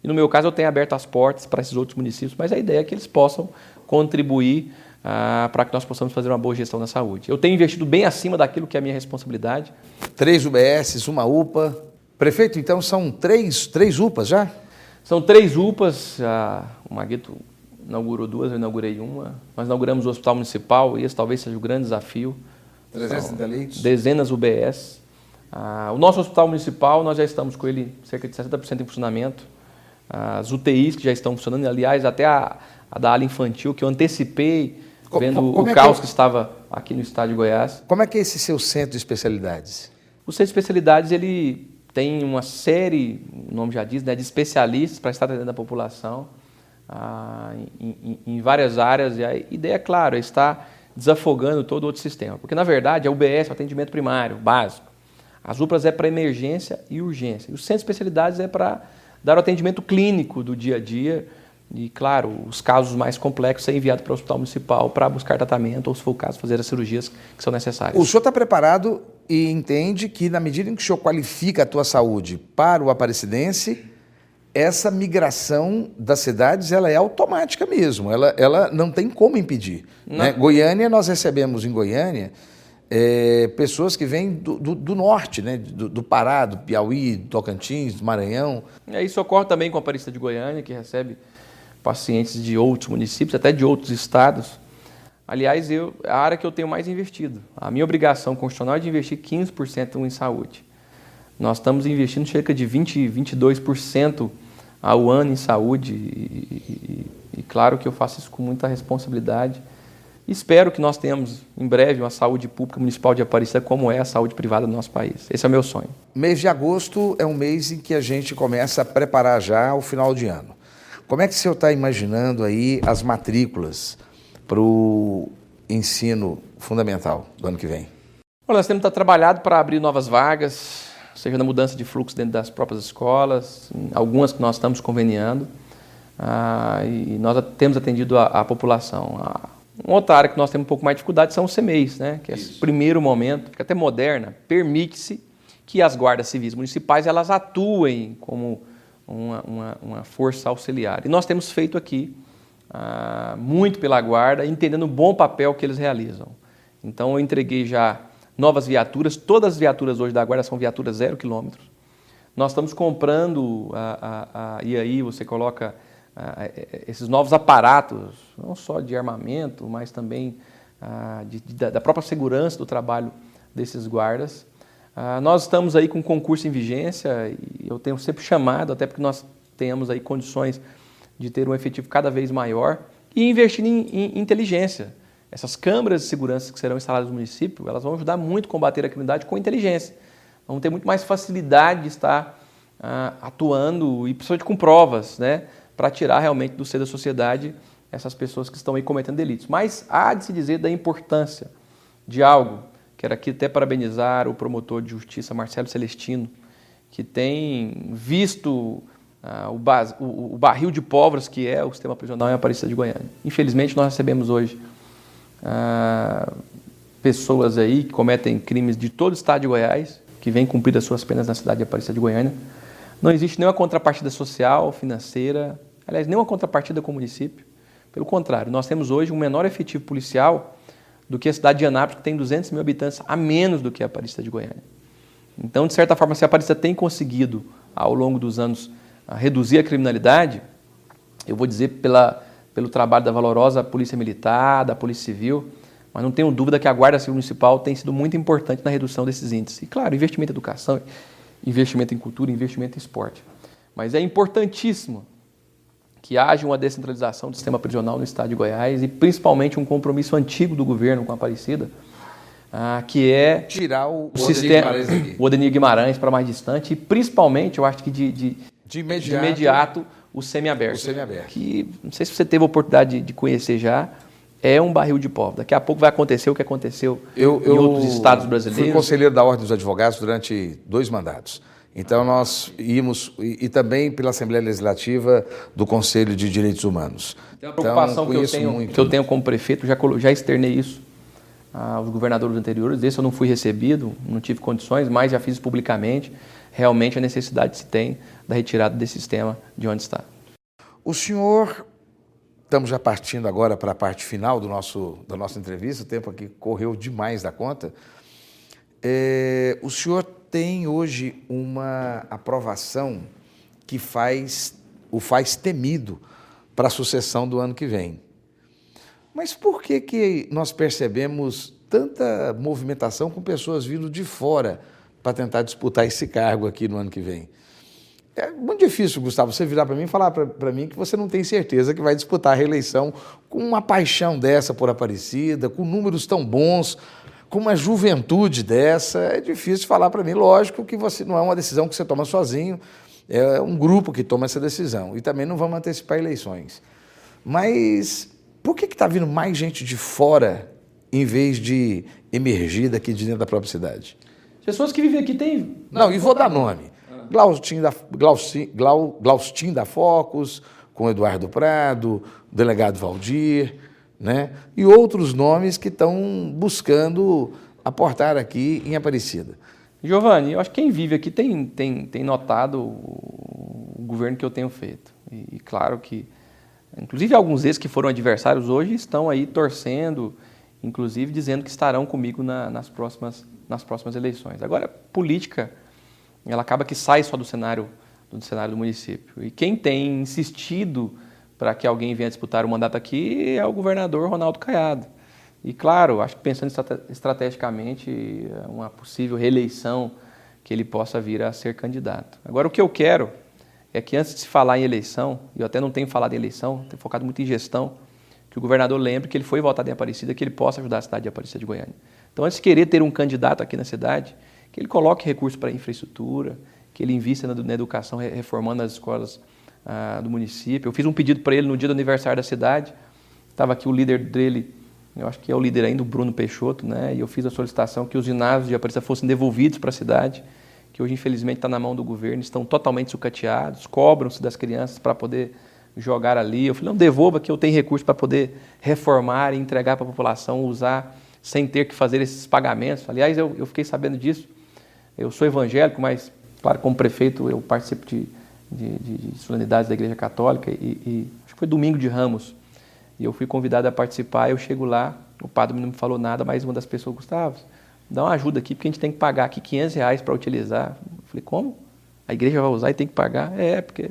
E no meu caso eu tenho aberto as portas para esses outros municípios, mas a ideia é que eles possam contribuir ah, para que nós possamos fazer uma boa gestão da saúde. Eu tenho investido bem acima daquilo que é a minha responsabilidade. Três UBS, uma UPA. Prefeito, então são três, três UPAs já? São três UPAs. Ah, o Maguito inaugurou duas, eu inaugurei uma. Nós inauguramos o Hospital Municipal e esse talvez seja o grande desafio. 330 leitos? Dezenas UBS. Ah, o nosso Hospital Municipal, nós já estamos com ele cerca de 60% em funcionamento. As UTIs que já estão funcionando, aliás, até a, a da ala infantil, que eu antecipei vendo como, o é caos que, que, estava aqui no estado de Goiás. Como é que é esse seu centro de especialidades? O centro de especialidades ele tem uma série, o nome já diz, né, de especialistas para estar atendendo a população ah, em, em, várias áreas. E a ideia, é claro, é estar desafogando todo outro sistema. Porque, na verdade, a UBS é o atendimento primário, básico. As UPAs é para emergência e urgência. E o centro de especialidades é para dar o atendimento clínico do dia a dia e, claro, os casos mais complexos ser enviado para o hospital municipal para buscar tratamento ou, se for o caso, fazer as cirurgias que são necessárias. O senhor está preparado e entende que, na medida em que o senhor qualifica a tua saúde para o aparecidense, essa migração das cidades ela é automática mesmo, ela, ela não tem como impedir. Né? Goiânia, nós recebemos em Goiânia é, pessoas que vêm do, do, do norte, né? Do, do, Pará, do Piauí, do Tocantins, do Maranhão. E isso ocorre também com a Aparecida de Goiânia, que recebe pacientes de outros municípios, até de outros estados. Aliás, eu, a área que eu tenho mais investido. A minha obrigação constitucional é de investir 15% em saúde. Nós estamos investindo cerca de 20, 22% ao ano em saúde e, e, e, claro que eu faço isso com muita responsabilidade. Espero que nós tenhamos em breve uma saúde pública municipal de Aparecida como é a saúde privada do nosso país. Esse é o meu sonho. Mês de agosto é um mês em que a gente começa a preparar já o final de ano. Como é que o senhor está imaginando aí as matrículas para o ensino fundamental do ano que vem? Olha, nós temos trabalhado para abrir novas vagas, seja na mudança de fluxo dentro das próprias escolas, algumas que nós estamos conveniando, ah, e nós temos atendido a, a população. Ah, uma outra área que nós temos um pouco mais de dificuldade são os CMEIs, né? que é esse primeiro momento, que é até moderna, permite-se que as guardas civis municipais elas atuem como uma, uma, uma força auxiliar. E nós temos feito aqui ah, muito pela guarda, entendendo o bom papel que eles realizam. Então eu entreguei já novas viaturas, todas as viaturas hoje da guarda são viaturas zero quilômetros. Nós estamos comprando, a, a, a, e aí você coloca esses novos aparatos, não só de armamento, mas também de, de, da própria segurança do trabalho desses guardas. Ah, nós estamos aí com concurso em vigência e eu tenho sempre chamado, até porque nós tenhamos aí condições de ter um efetivo cada vez maior e investir em, em inteligência. Essas câmeras de segurança que serão instaladas no município, elas vão ajudar muito a combater a criminalidade com inteligência. Vão ter muito mais facilidade de estar ah, atuando e principalmente com provas, né, para tirar realmente do seio da sociedade essas pessoas que estão aí cometendo delitos. Mas há de se dizer da importância de algo Quero aqui até parabenizar o promotor de justiça Marcelo Celestino, que tem visto ah, o, base, o, o, barril de pólvoras que é o sistema prisional em Aparecida de Goiânia. Infelizmente, nós recebemos hoje ah, pessoas aí que cometem crimes de todo o estado de Goiás, que vêm cumprir as suas penas na cidade de Aparecida de Goiânia. Não existe nenhuma contrapartida social, financeira, aliás, nenhuma contrapartida com o município. Pelo contrário, nós temos hoje um menor efetivo policial do que a cidade de Anápolis, que tem 200 mil habitantes a menos do que a Aparecida de Goiânia. Então, de certa forma, se a Aparecida tem conseguido, ao longo dos anos, reduzir a criminalidade, eu vou dizer pela, pelo trabalho da valorosa Polícia Militar, da Polícia Civil, mas não tenho dúvida que a Guarda Civil Municipal tem sido muito importante na redução desses índices. E, claro, investimento em educação, investimento em cultura, investimento em esporte. Mas é importantíssimo que haja uma descentralização do sistema prisional no estado de Goiás e principalmente um compromisso antigo do governo com a Aparecida, ah, que é tirar o, o sistema, o Odenir Guimarães para mais distante e principalmente, eu acho que de, de, de, imediato, de imediato, o semiaberto. O semiaberto. Que não sei se você teve a oportunidade de, conhecer já, é um barril de pó. Daqui a pouco vai acontecer o que aconteceu eu, em outros estados brasileiros. Fui conselheiro da Ordem dos Advogados durante dois mandatos. Então nós íamos, e, e, também pela Assembleia Legislativa do Conselho de Direitos Humanos. Tem uma preocupação então, que, eu tenho, muito. que eu tenho como prefeito, já, já externei isso aos governadores anteriores, desse eu não fui recebido, não tive condições, mas já fiz publicamente, realmente a necessidade se tem da retirada desse sistema de onde está. O senhor, estamos já partindo agora para a parte final do nosso, da nossa entrevista, o tempo aqui correu demais da conta. É, o senhor tem hoje uma aprovação que faz o faz temido para a sucessão do ano que vem. Mas por que, que nós percebemos tanta movimentação com pessoas vindo de fora para tentar disputar esse cargo aqui no ano que vem? É muito difícil, Gustavo, você virar para mim e falar para mim que você não tem certeza que vai disputar a reeleição com uma paixão dessa por Aparecida, com números tão bons, com uma juventude dessa, é difícil falar para mim. Lógico que você não é uma decisão que você toma sozinho, é um grupo que toma essa decisão. E também não vamos antecipar eleições. Mas por que está vindo mais gente de fora em vez de emergir daqui de dentro da própria cidade? Pessoas que vivem aqui têm. Não, e vou dar nome. Glaustin da, Glaustin, Glau, Glaustin da Focus, com Eduardo Prado, delegado Valdir, né? e outros nomes que estão buscando aportar aqui em Aparecida. Giovanni, eu acho que quem vive aqui tem, tem, tem notado o, governo que eu tenho feito. E, e, claro que, inclusive alguns desses que foram adversários hoje estão aí torcendo, inclusive dizendo que estarão comigo na, nas, próximas, nas próximas eleições. Agora, política, ela acaba que sai só do cenário do cenário do município. E quem tem insistido para que alguém venha disputar o mandato aqui é o governador Ronaldo Caiado. E claro, acho que pensando estrategicamente, uma possível reeleição que ele possa vir a ser candidato. Agora, o que eu quero é que antes de se falar em eleição, e eu até não tenho falado em eleição, tenho focado muito em gestão, que o governador lembre que ele foi votado em Aparecida, que ele possa ajudar a cidade de Aparecida de Goiânia. Então, antes de querer ter um candidato aqui na cidade, que ele coloque recursos para infraestrutura, que ele invista na, na educação, reformando as escolas ah, do município. Eu fiz um pedido para ele no dia do aniversário da cidade. Estava aqui o líder dele, eu acho que é o líder ainda, o Bruno Peixoto, né? e eu fiz a solicitação que os ginásios de Aparecida fossem devolvidos para a cidade, que hoje, infelizmente, está na mão do governo, estão totalmente sucateados, cobram-se das crianças para poder jogar ali. Eu falei, não, devolva que eu tenho recursos para poder reformar e entregar para a população, usar sem ter que fazer esses pagamentos. Aliás, eu, eu fiquei sabendo disso. Eu sou evangélico, mas Claro, como prefeito, eu participo de, de, de solenidades da Igreja Católica e, e, acho que foi domingo de Ramos. E eu fui convidado a participar. Eu chego lá, o padre não me falou nada, mas uma das pessoas, Gustavo, dá uma ajuda aqui, porque a gente tem que pagar aqui 500 reais para utilizar. Eu falei, como? A igreja vai usar e tem que pagar? É, porque.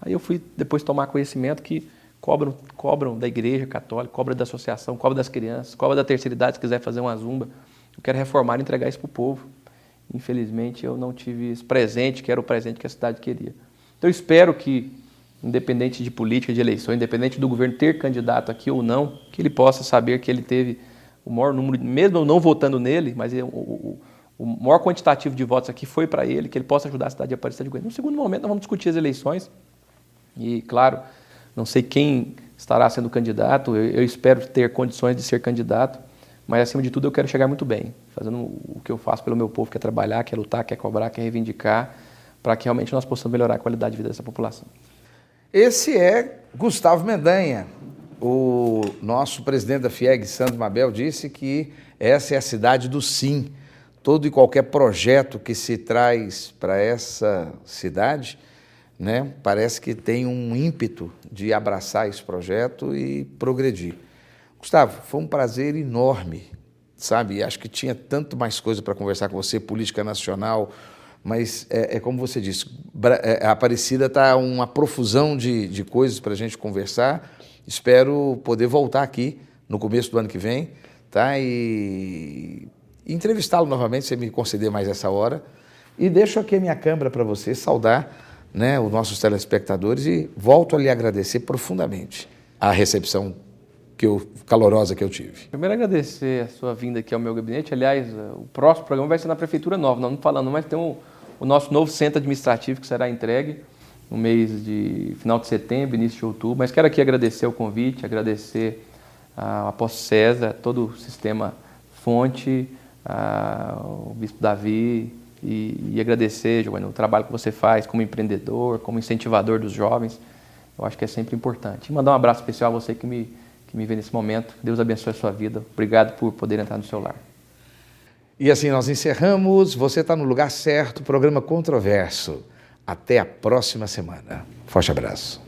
Aí eu fui depois tomar conhecimento que cobram, cobram da igreja católica, cobram da associação, cobram das crianças, cobram da terceira idade se quiser fazer uma zumba. Eu quero reformar e entregar isso para o povo. Infelizmente, eu não tive esse presente, que era o presente que a cidade queria. Então, eu espero que, independente de política, de eleição, independente do governo ter candidato aqui ou não, que ele possa saber que ele teve o maior número, mesmo eu não votando nele, mas o, o, o maior quantitativo de votos aqui foi para ele, que ele possa ajudar a cidade de Aparecida de Goiânia. No segundo momento, nós vamos discutir as eleições. E, claro, não sei quem estará sendo candidato, eu, eu espero ter condições de ser candidato mas acima de tudo eu quero chegar muito bem, fazendo o que eu faço pelo meu povo, que é trabalhar, que é lutar, que é cobrar, que é reivindicar, para que realmente nós possamos melhorar a qualidade de vida dessa população. Esse é Gustavo Mendanha. O nosso presidente da FIEG, Sandro Mabel, disse que essa é a cidade do sim. Todo e qualquer projeto que se traz para essa cidade, né, parece que tem um ímpeto de abraçar esse projeto e progredir. Gustavo, foi um prazer enorme, sabe? Acho que tinha tanto mais coisa para conversar com você, política nacional, mas é, é como você disse, é, a Aparecida está uma profusão de, de coisas para a gente conversar. Espero poder voltar aqui no começo do ano que vem, tá? E, entrevistá-lo novamente, se me conceder mais essa hora. E deixo aqui a minha câmera para você saudar né, os nossos telespectadores e volto a lhe agradecer profundamente a recepção que eu, calorosa que eu tive. Primeiro agradecer a sua vinda aqui ao meu gabinete. Aliás, o próximo programa vai ser na Prefeitura Nova, não falando, mas tem um, o nosso novo centro administrativo que será entregue no mês de final de setembro, início de outubro. Mas quero aqui agradecer o convite, agradecer a Apóstolo César, todo o sistema Fonte, a, o Bispo Davi, e, e, agradecer, Giovanni, o trabalho que você faz como empreendedor, como incentivador dos jovens. Eu acho que é sempre importante. E mandar um abraço especial a você que me que me vê nesse momento. Deus abençoe a sua vida. Obrigado por poder entrar no seu lar. E assim nós encerramos. Você está no lugar certo, programa Controverso. Até a próxima semana. Forte abraço.